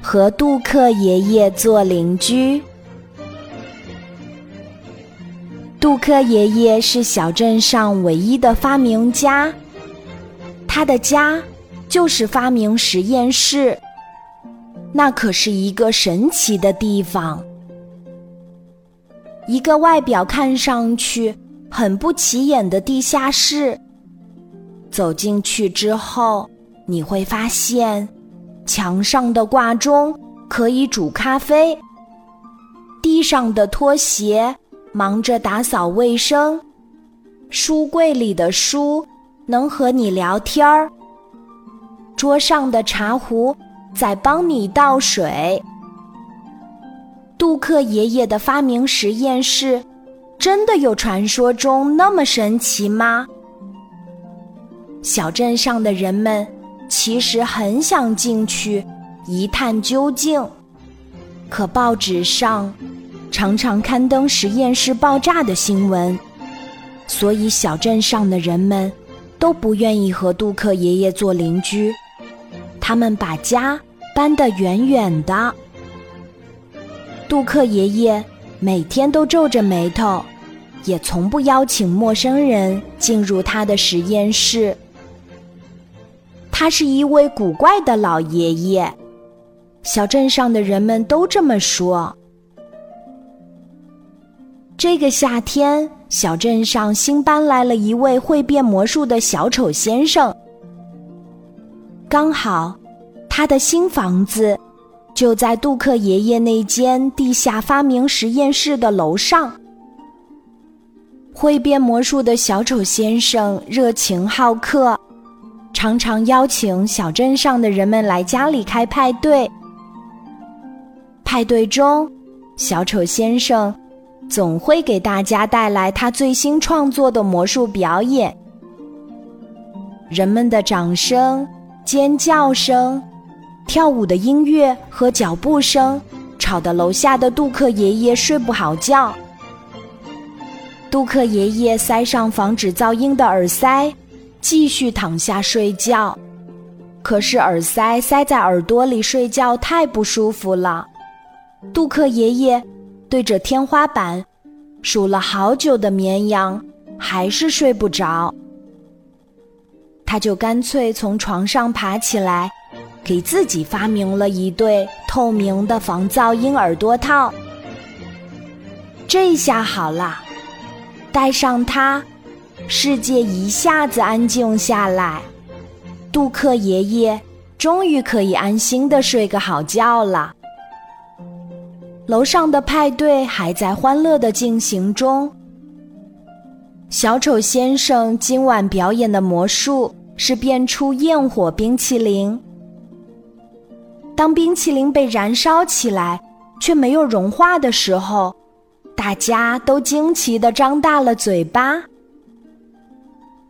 和杜克爷爷做邻居。杜克爷爷是小镇上唯一的发明家，他的家就是发明实验室，那可是一个神奇的地方。一个外表看上去很不起眼的地下室，走进去之后，你会发现，墙上的挂钟可以煮咖啡，地上的拖鞋忙着打扫卫生，书柜里的书能和你聊天儿，桌上的茶壶在帮你倒水。杜克爷爷的发明实验室，真的有传说中那么神奇吗？小镇上的人们其实很想进去一探究竟，可报纸上常常刊登实验室爆炸的新闻，所以小镇上的人们都不愿意和杜克爷爷做邻居，他们把家搬得远远的。杜克爷爷每天都皱着眉头，也从不邀请陌生人进入他的实验室。他是一位古怪的老爷爷，小镇上的人们都这么说。这个夏天，小镇上新搬来了一位会变魔术的小丑先生。刚好，他的新房子。就在杜克爷爷那间地下发明实验室的楼上，会变魔术的小丑先生热情好客，常常邀请小镇上的人们来家里开派对。派对中，小丑先生总会给大家带来他最新创作的魔术表演，人们的掌声、尖叫声。跳舞的音乐和脚步声吵得楼下的杜克爷爷睡不好觉。杜克爷爷塞上防止噪音的耳塞，继续躺下睡觉。可是耳塞塞在耳朵里睡觉太不舒服了。杜克爷爷对着天花板数了好久的绵羊，还是睡不着。他就干脆从床上爬起来。给自己发明了一对透明的防噪音耳朵套，这下好了，戴上它，世界一下子安静下来。杜克爷爷终于可以安心的睡个好觉了。楼上的派对还在欢乐的进行中。小丑先生今晚表演的魔术是变出焰火冰淇淋。当冰淇淋被燃烧起来，却没有融化的时候，大家都惊奇地张大了嘴巴。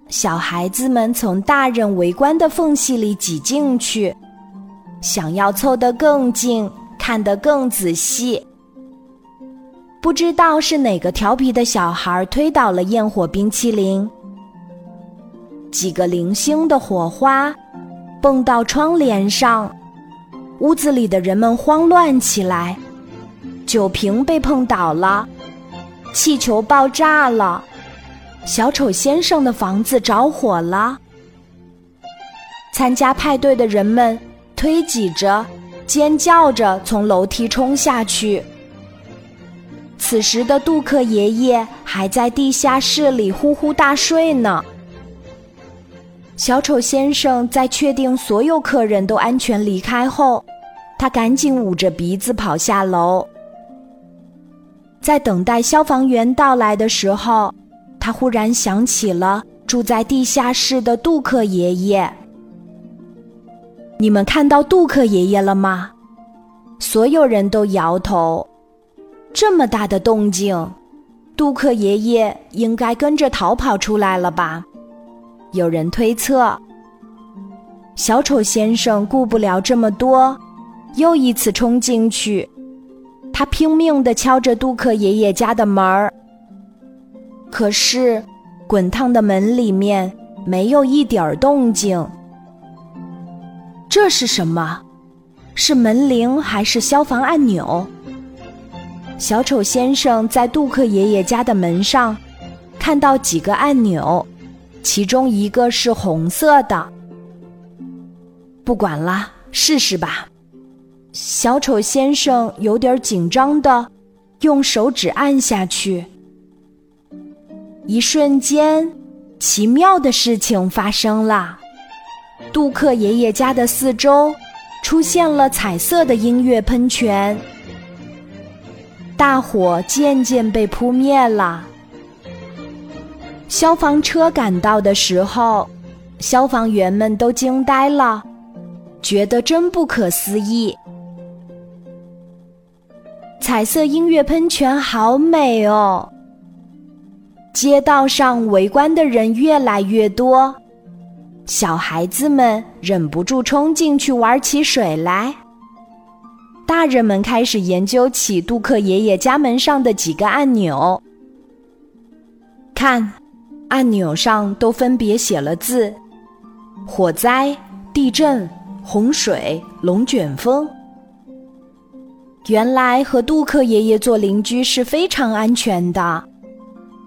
小孩子们从大人围观的缝隙里挤进去，想要凑得更近，看得更仔细。不知道是哪个调皮的小孩推倒了焰火冰淇淋，几个零星的火花蹦到窗帘上。屋子里的人们慌乱起来，酒瓶被碰倒了，气球爆炸了，小丑先生的房子着火了。参加派对的人们推挤着、尖叫着从楼梯冲下去。此时的杜克爷爷还在地下室里呼呼大睡呢。小丑先生在确定所有客人都安全离开后。他赶紧捂着鼻子跑下楼，在等待消防员到来的时候，他忽然想起了住在地下室的杜克爷爷。你们看到杜克爷爷了吗？所有人都摇头。这么大的动静，杜克爷爷应该跟着逃跑出来了吧？有人推测。小丑先生顾不了这么多。又一次冲进去，他拼命地敲着杜克爷爷家的门儿。可是，滚烫的门里面没有一点儿动静。这是什么？是门铃还是消防按钮？小丑先生在杜克爷爷家的门上看到几个按钮，其中一个是红色的。不管了，试试吧。小丑先生有点紧张的用手指按下去，一瞬间，奇妙的事情发生了。杜克爷爷家的四周出现了彩色的音乐喷泉，大火渐渐被扑灭了。消防车赶到的时候，消防员们都惊呆了，觉得真不可思议。彩色音乐喷泉好美哦！街道上围观的人越来越多。小孩子们忍不住冲进去玩起水来，大人们开始研究起杜克爷爷家门上的几个按钮。看，按钮上都分别写了字：火灾、地震、洪水、龙卷风。原来和杜克爷爷做邻居是非常安全的。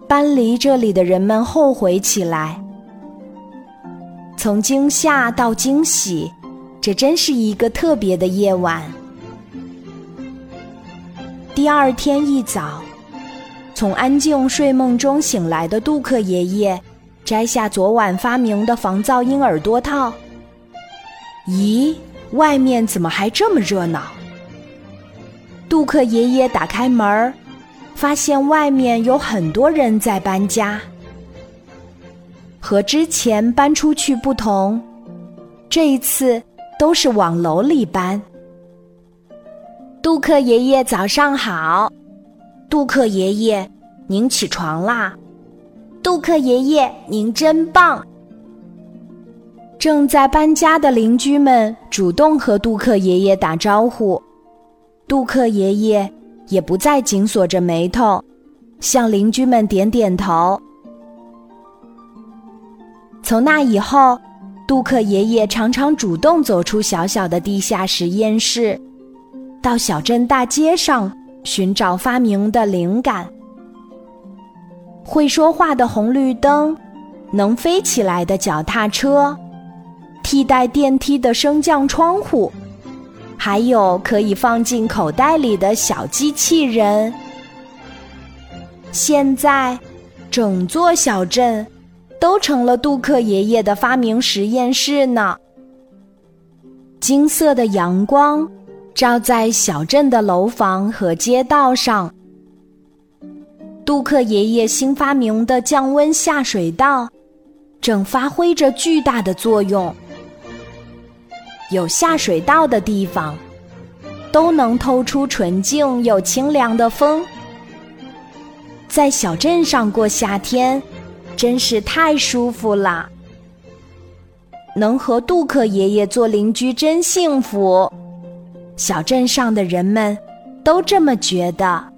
搬离这里的人们后悔起来。从惊吓到惊喜，这真是一个特别的夜晚。第二天一早，从安静睡梦中醒来的杜克爷爷，摘下昨晚发明的防噪音耳朵套。咦，外面怎么还这么热闹？杜克爷爷打开门儿，发现外面有很多人在搬家。和之前搬出去不同，这一次都是往楼里搬。杜克爷爷早上好，杜克爷爷，您起床啦！杜克爷爷，您真棒！正在搬家的邻居们主动和杜克爷爷打招呼，杜克爷爷也不再紧锁着眉头，向邻居们点点头。从那以后，杜克爷爷常常主动走出小小的地下实验室，到小镇大街上寻找发明的灵感。会说话的红绿灯，能飞起来的脚踏车，替代电梯的升降窗户，还有可以放进口袋里的小机器人。现在，整座小镇。都成了杜克爷爷的发明实验室呢。金色的阳光照在小镇的楼房和街道上。杜克爷爷新发明的降温下水道正发挥着巨大的作用。有下水道的地方，都能透出纯净又清凉的风。在小镇上过夏天。真是太舒服了，能和杜克爷爷做邻居真幸福。小镇上的人们都这么觉得。